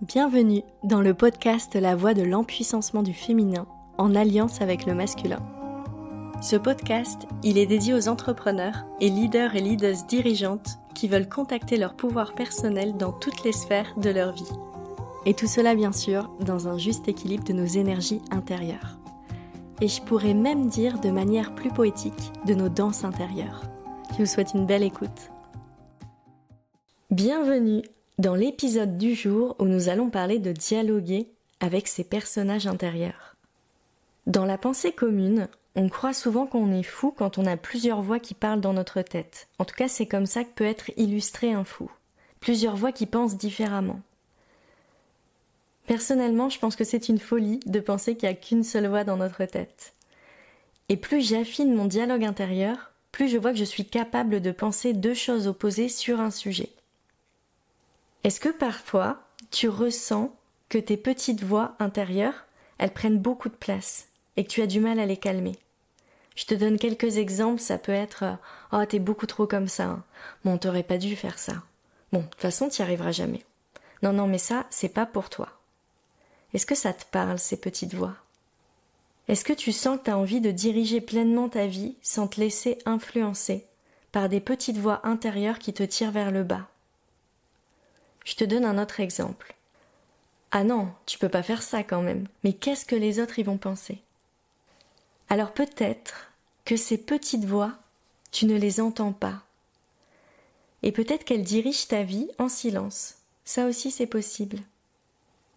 Bienvenue dans le podcast La voix de l'empuissancement du féminin en alliance avec le masculin. Ce podcast, il est dédié aux entrepreneurs et leaders et leaders dirigeantes qui veulent contacter leur pouvoir personnel dans toutes les sphères de leur vie. Et tout cela bien sûr dans un juste équilibre de nos énergies intérieures. Et je pourrais même dire de manière plus poétique de nos danses intérieures. Je vous souhaite une belle écoute. Bienvenue dans l'épisode du jour où nous allons parler de dialoguer avec ses personnages intérieurs. Dans la pensée commune, on croit souvent qu'on est fou quand on a plusieurs voix qui parlent dans notre tête. En tout cas, c'est comme ça que peut être illustré un fou. Plusieurs voix qui pensent différemment. Personnellement, je pense que c'est une folie de penser qu'il n'y a qu'une seule voix dans notre tête. Et plus j'affine mon dialogue intérieur, plus je vois que je suis capable de penser deux choses opposées sur un sujet. Est-ce que parfois tu ressens que tes petites voix intérieures, elles prennent beaucoup de place et que tu as du mal à les calmer? Je te donne quelques exemples, ça peut être euh, Oh, t'es beaucoup trop comme ça. Hein. Bon, t'aurais pas dû faire ça. Bon, de toute façon, t'y arriveras jamais. Non, non, mais ça, c'est pas pour toi. Est-ce que ça te parle, ces petites voix? Est-ce que tu sens que tu as envie de diriger pleinement ta vie sans te laisser influencer par des petites voix intérieures qui te tirent vers le bas? Je te donne un autre exemple. Ah non, tu peux pas faire ça quand même. Mais qu'est-ce que les autres y vont penser? Alors peut-être que ces petites voix, tu ne les entends pas. Et peut-être qu'elles dirigent ta vie en silence. Ça aussi c'est possible.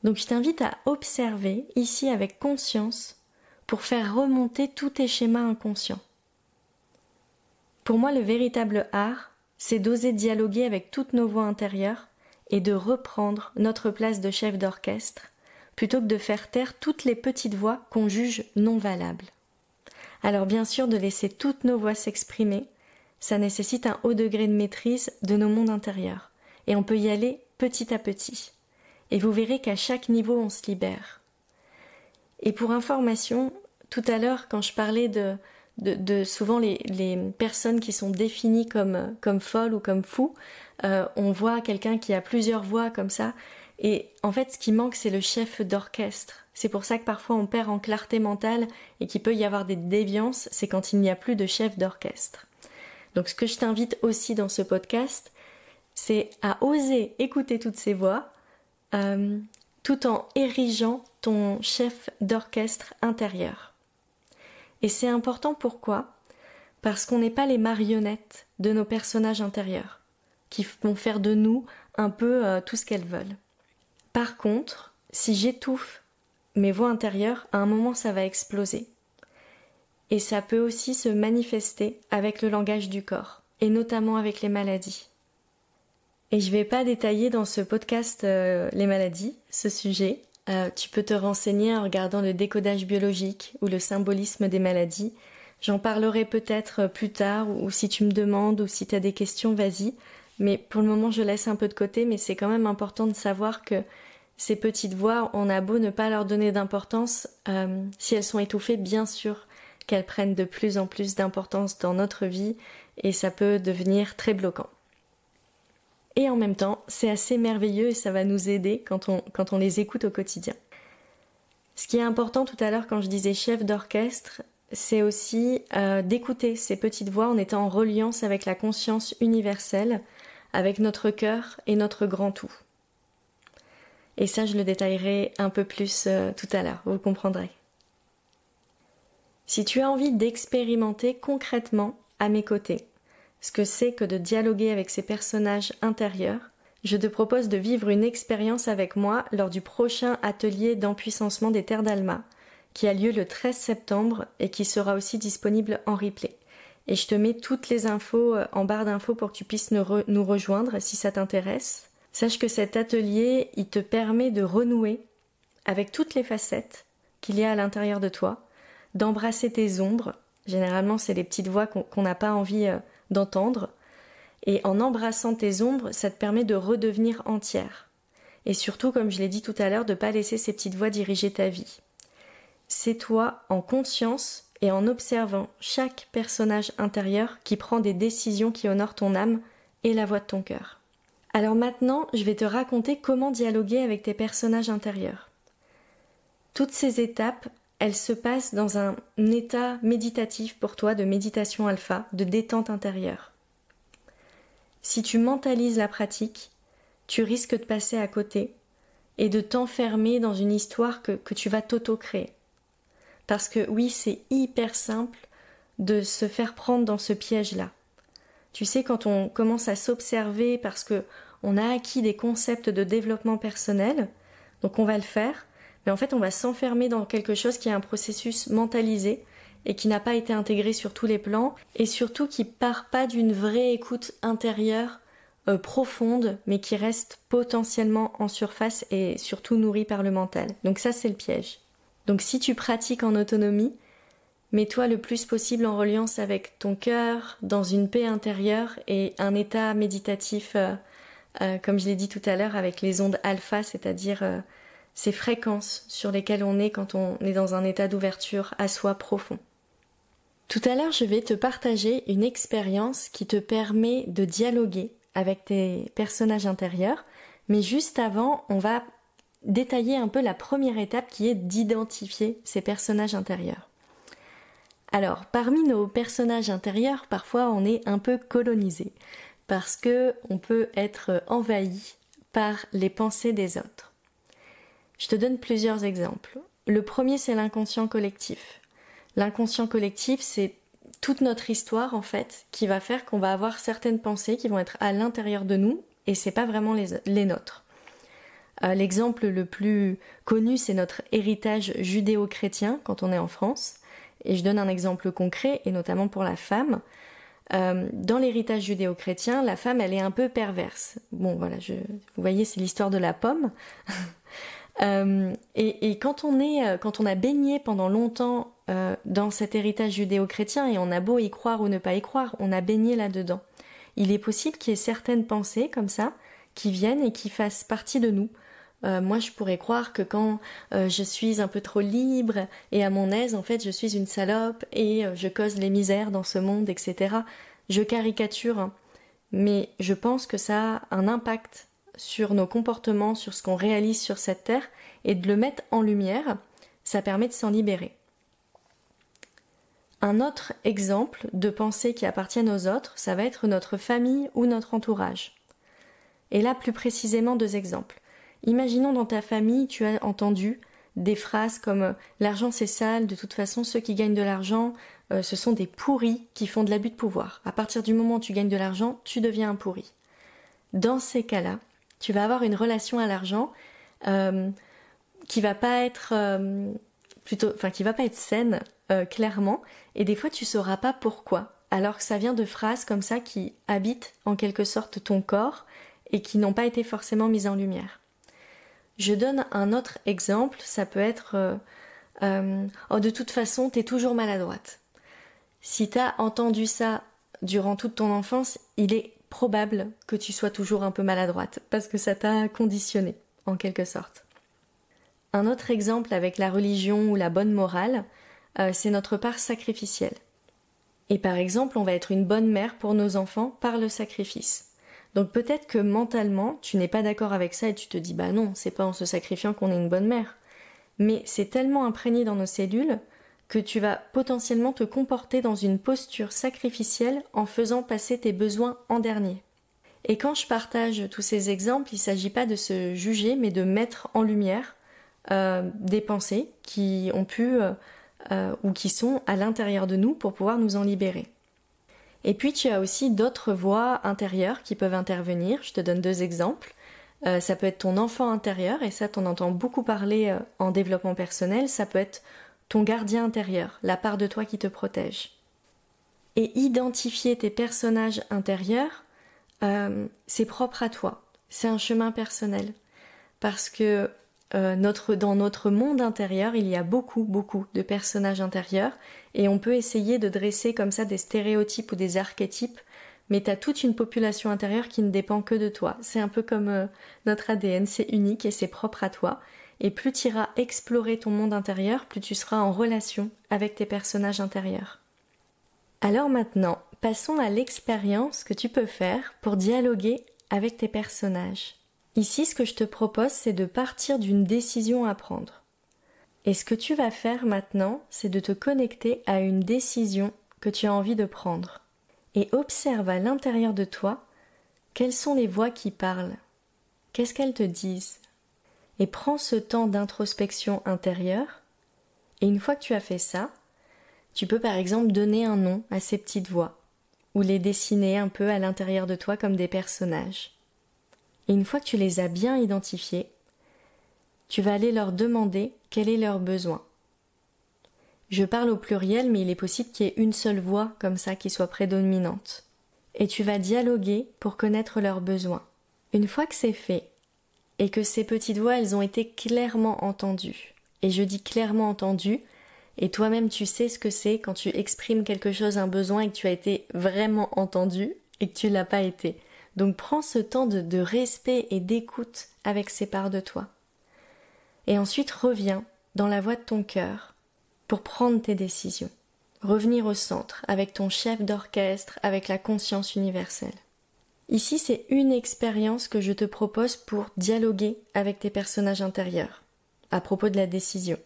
Donc je t'invite à observer ici avec conscience pour faire remonter tous tes schémas inconscients. Pour moi, le véritable art, c'est d'oser dialoguer avec toutes nos voix intérieures et de reprendre notre place de chef d'orchestre, plutôt que de faire taire toutes les petites voix qu'on juge non valables. Alors bien sûr, de laisser toutes nos voix s'exprimer, ça nécessite un haut degré de maîtrise de nos mondes intérieurs, et on peut y aller petit à petit. Et vous verrez qu'à chaque niveau, on se libère. Et pour information, tout à l'heure, quand je parlais de, de, souvent les, les, personnes qui sont définies comme, comme folles ou comme fous, euh, on voit quelqu'un qui a plusieurs voix comme ça. Et en fait, ce qui manque, c'est le chef d'orchestre. C'est pour ça que parfois on perd en clarté mentale et qu'il peut y avoir des déviances, c'est quand il n'y a plus de chef d'orchestre. Donc ce que je t'invite aussi dans ce podcast, c'est à oser écouter toutes ces voix, euh, tout en érigeant ton chef d'orchestre intérieur. Et c'est important pourquoi? Parce qu'on n'est pas les marionnettes de nos personnages intérieurs qui vont faire de nous un peu euh, tout ce qu'elles veulent. Par contre, si j'étouffe mes voix intérieures, à un moment ça va exploser. Et ça peut aussi se manifester avec le langage du corps, et notamment avec les maladies. Et je vais pas détailler dans ce podcast euh, les maladies, ce sujet. Euh, tu peux te renseigner en regardant le décodage biologique ou le symbolisme des maladies. J'en parlerai peut-être plus tard, ou si tu me demandes, ou si tu as des questions, vas-y. Mais pour le moment, je laisse un peu de côté, mais c'est quand même important de savoir que ces petites voix, on a beau ne pas leur donner d'importance, euh, si elles sont étouffées, bien sûr qu'elles prennent de plus en plus d'importance dans notre vie et ça peut devenir très bloquant. Et en même temps, c'est assez merveilleux et ça va nous aider quand on, quand on les écoute au quotidien. Ce qui est important tout à l'heure quand je disais chef d'orchestre, c'est aussi euh, d'écouter ces petites voix en étant en reliance avec la conscience universelle, avec notre cœur et notre grand tout. Et ça, je le détaillerai un peu plus euh, tout à l'heure, vous comprendrez. Si tu as envie d'expérimenter concrètement à mes côtés ce que c'est que de dialoguer avec ces personnages intérieurs, je te propose de vivre une expérience avec moi lors du prochain atelier d'empuissancement des terres d'Alma, qui a lieu le 13 septembre et qui sera aussi disponible en replay et je te mets toutes les infos euh, en barre d'infos pour que tu puisses nous, rejoindre si ça t'intéresse. Sache que cet atelier, il te permet de renouer avec toutes les facettes qu'il y a à l'intérieur de toi, d'embrasser tes ombres. Généralement, c'est les petites voix qu'on n'a pas envie euh, d'entendre. Et en embrassant tes ombres, ça te permet de redevenir entière. Et surtout, comme je l'ai dit tout à l'heure, de ne pas laisser ces petites voix diriger ta vie. C'est toi en conscience et en observant chaque personnage intérieur qui prend des décisions qui honorent ton âme et la voix de ton cœur. Alors maintenant, je vais te raconter comment dialoguer avec tes personnages intérieurs. Toutes ces étapes, elles se passent dans un état méditatif pour toi de méditation alpha, de détente intérieure. Si tu mentalises la pratique, tu risques de passer à côté et de t'enfermer dans une histoire que, que tu vas t'auto-créer. Parce que oui, c'est hyper simple de se faire prendre dans ce piège-là. Tu sais, quand on commence à s'observer parce que on a acquis des concepts de développement personnel, donc on va le faire, mais en fait on va s'enfermer dans quelque chose qui est un processus mentalisé et qui n'a pas été intégré sur tous les plans et surtout qui part pas d'une vraie écoute intérieure euh, profonde mais qui reste potentiellement en surface et surtout nourrie par le mental. Donc ça c'est le piège. Donc si tu pratiques en autonomie, mets-toi le plus possible en reliance avec ton cœur, dans une paix intérieure et un état méditatif, euh, euh, comme je l'ai dit tout à l'heure, avec les ondes alpha, c'est-à-dire ces fréquences sur lesquelles on est quand on est dans un état d'ouverture à soi profond. Tout à l'heure, je vais te partager une expérience qui te permet de dialoguer avec tes personnages intérieurs, mais juste avant, on va détailler un peu la première étape qui est d'identifier ces personnages intérieurs. Alors, parmi nos personnages intérieurs, parfois on est un peu colonisé parce que on peut être envahi par les pensées des autres. Je te donne plusieurs exemples. Le premier, c'est l'inconscient collectif. L'inconscient collectif, c'est toute notre histoire, en fait, qui va faire qu'on va avoir certaines pensées qui vont être à l'intérieur de nous, et c'est pas vraiment les, nôtres. Euh, l'exemple le plus connu, c'est notre héritage judéo-chrétien quand on est en France. Et je donne un exemple concret, et notamment pour la femme. Euh, dans l'héritage judéo-chrétien, la femme, elle est un peu perverse. Bon, voilà, vous voyez, c'est l'histoire de la pomme. Euh, et, quand on est, euh, quand on a baigné pendant longtemps euh, dans cet héritage judéo-chrétien et on a beau y croire ou ne pas y croire, on a baigné là-dedans. Il est possible qu'il y ait certaines pensées comme ça qui viennent et qui fassent partie de nous. moi, je pourrais croire que quand je suis un peu trop libre et à mon aise, en fait, je suis une salope et je cause les misères dans ce monde, etc. Je caricature, hein. mais je pense que ça a un impact sur nos comportements, sur ce qu'on réalise sur cette terre, et de le mettre en lumière, ça permet de s'en libérer. Un autre exemple de pensée qui appartiennent aux autres, ça va être notre famille ou notre entourage. Et là, plus précisément, deux exemples. Imaginons dans ta famille, tu as entendu des phrases comme l'argent c'est sale, de toute façon ceux qui gagnent de l'argent, euh, ce sont des pourris qui font de l'abus de pouvoir. À partir du moment où tu gagnes de l'argent, tu deviens un pourri. Dans ces cas-là, tu vas avoir une relation à l'argent euh, qui va pas être euh, plutôt, enfin qui va pas être saine euh, clairement, et des fois tu sauras pas pourquoi, alors que ça vient de phrases comme ça qui habitent en quelque sorte ton corps et qui n'ont pas été forcément mises en lumière. Je donne un autre exemple, ça peut être oh de toute façon t'es toujours maladroite. Si t'as entendu ça durant toute ton enfance, il est probable que tu sois toujours un peu maladroite, parce que ça t'a conditionné, en quelque sorte. Un autre exemple avec la religion ou la bonne morale, euh, c'est notre part sacrificielle. Et par exemple, on va être une bonne mère pour nos enfants par le sacrifice. Donc peut-être que mentalement, tu n'es pas d'accord avec ça et tu te dis bah non, c'est pas en se sacrifiant qu'on est une bonne mère. Mais c'est tellement imprégné dans nos cellules que tu vas potentiellement te comporter dans une posture sacrificielle en faisant passer tes besoins en dernier. Et quand je partage tous ces exemples, il ne s'agit pas de se juger, mais de mettre en lumière euh, des pensées qui ont pu euh, euh, ou qui sont à l'intérieur de nous pour pouvoir nous en libérer. Et puis tu as aussi d'autres voix intérieures qui peuvent intervenir. Je te donne deux exemples. ça peut être ton enfant intérieur, et ça t'en entends beaucoup parler en développement personnel. Ça peut être ton gardien intérieur, la part de toi qui te protège. Et identifier tes personnages intérieurs, euh, c'est propre à toi. C'est un chemin personnel. Parce que euh, notre, dans notre monde intérieur, il y a beaucoup, beaucoup de personnages intérieurs, et on peut essayer de dresser comme ça des stéréotypes ou des archétypes, mais tu as toute une population intérieure qui ne dépend que de toi. C'est un peu comme euh, notre ADN, c'est unique et c'est propre à toi et plus tu iras explorer ton monde intérieur, plus tu seras en relation avec tes personnages intérieurs. Alors maintenant, passons à l'expérience que tu peux faire pour dialoguer avec tes personnages. Ici, ce que je te propose, c'est de partir d'une décision à prendre. Et ce que tu vas faire maintenant, c'est de te connecter à une décision que tu as envie de prendre. Et observe à l'intérieur de toi quelles sont les voix qui parlent. Qu'est-ce qu'elles te disent? Et prends ce temps d'introspection intérieure. Et une fois que tu as fait ça, tu peux par exemple donner un nom à ces petites voix, ou les dessiner un peu à l'intérieur de toi comme des personnages. Et une fois que tu les as bien identifiés, tu vas aller leur demander quel est leur besoin. Je parle au pluriel, mais il est possible qu'il y ait une seule voix comme ça qui soit prédominante. Et tu vas dialoguer pour connaître leurs besoins. Une fois que c'est fait, et que ces petites voix, elles ont été clairement entendues, et je dis clairement entendues, et toi-même tu sais ce que c'est quand tu exprimes quelque chose, un besoin, et que tu as été vraiment entendu, et que tu l'as pas été. Donc prends ce temps de, respect et d'écoute avec ces parts de toi. Et ensuite reviens dans la voie de ton cœur pour prendre tes décisions. Revenir au centre avec ton chef d'orchestre, avec la conscience universelle. Ici, c'est une expérience que je te propose pour dialoguer avec tes personnages intérieurs à propos de la décision.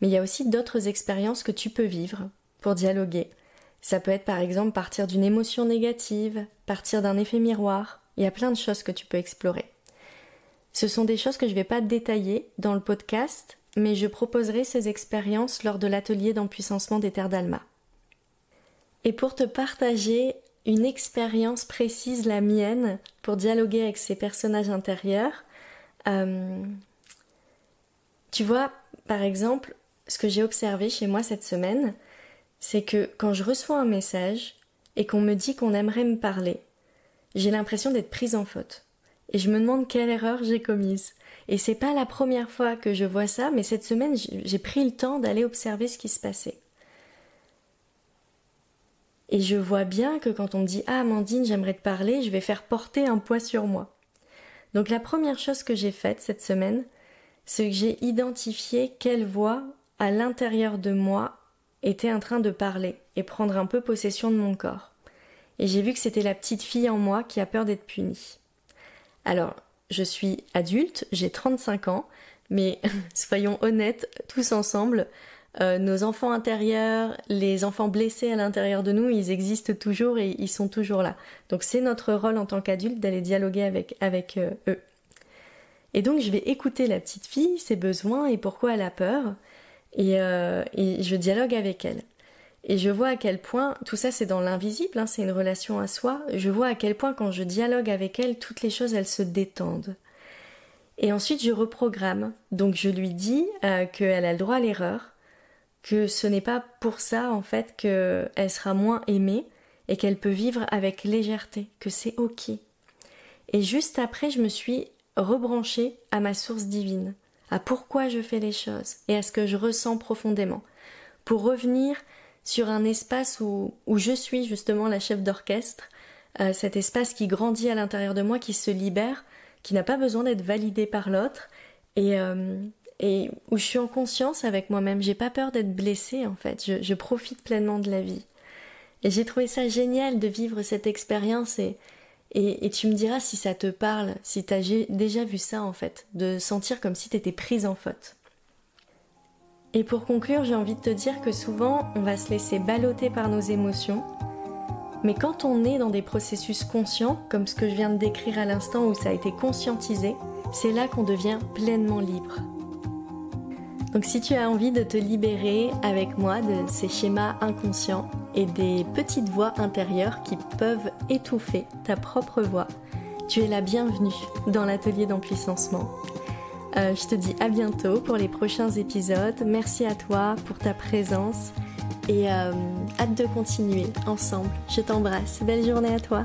Mais il y a aussi d'autres expériences que tu peux vivre pour dialoguer. Ça peut être par exemple partir d'une émotion négative, partir d'un effet miroir. Il y a plein de choses que tu peux explorer. Ce sont des choses que je ne vais pas détailler dans le podcast, mais je proposerai ces expériences lors de l'atelier d'empuissancement des terres d'Alma. Et pour te partager une expérience précise, la mienne, pour dialoguer avec ces personnages intérieurs, euh, tu vois, par exemple, ce que j'ai observé chez moi cette semaine, c'est que quand je reçois un message et qu'on me dit qu'on aimerait me parler, j'ai l'impression d'être prise en faute et je me demande quelle erreur j'ai commise. Et c'est pas la première fois que je vois ça, mais cette semaine, j'ai pris le temps d'aller observer ce qui se passait. Et je vois bien que quand on me dit Ah, Amandine, j'aimerais te parler, je vais faire porter un poids sur moi. Donc la première chose que j'ai faite cette semaine, c'est que j'ai identifié quelle voix à l'intérieur de moi était en train de parler et prendre un peu possession de mon corps. Et j'ai vu que c'était la petite fille en moi qui a peur d'être punie. Alors, je suis adulte, j'ai 35 ans, mais soyons honnêtes tous ensemble, euh, nos enfants intérieurs, les enfants blessés à l'intérieur de nous, ils existent toujours et ils sont toujours là. Donc c'est notre rôle en tant qu'adulte d'aller dialoguer avec, avec euh, eux. Et donc je vais écouter la petite fille, ses besoins et pourquoi elle a peur, et, euh, et je dialogue avec elle. Et je vois à quel point, tout ça c'est dans l'invisible, hein, c'est une relation à soi, je vois à quel point quand je dialogue avec elle, toutes les choses elles se détendent. Et ensuite je reprogramme, donc je lui dis euh, qu'elle a le droit à l'erreur, que ce n'est pas pour ça en fait qu'elle sera moins aimée et qu'elle peut vivre avec légèreté, que c'est ok. Et juste après je me suis rebranchée à ma source divine, à pourquoi je fais les choses et à ce que je ressens profondément, pour revenir sur un espace où, où je suis justement la chef d'orchestre, euh, cet espace qui grandit à l'intérieur de moi, qui se libère, qui n'a pas besoin d'être validé par l'autre, et, euh, et où je suis en conscience avec moi-même. J'ai pas peur d'être blessée en fait. Je, profite pleinement de la vie. Et j'ai trouvé ça génial de vivre cette expérience et, et, et, tu me diras si ça te parle, si tu as déjà vu ça en fait, de sentir comme si tu étais prise en faute. Et pour conclure, j'ai envie de te dire que souvent, on va se laisser balloter par nos émotions. Mais quand on est dans des processus conscients, comme ce que je viens de décrire à l'instant où ça a été conscientisé, c'est là qu'on devient pleinement libre. Donc si tu as envie de te libérer avec moi de ces schémas inconscients et des petites voix intérieures qui peuvent étouffer ta propre voix, tu es la bienvenue dans l'atelier d'empuissancement. Euh, je te dis à bientôt pour les prochains épisodes. Merci à toi pour ta présence et euh, hâte de continuer ensemble. Je t'embrasse. Belle journée à toi.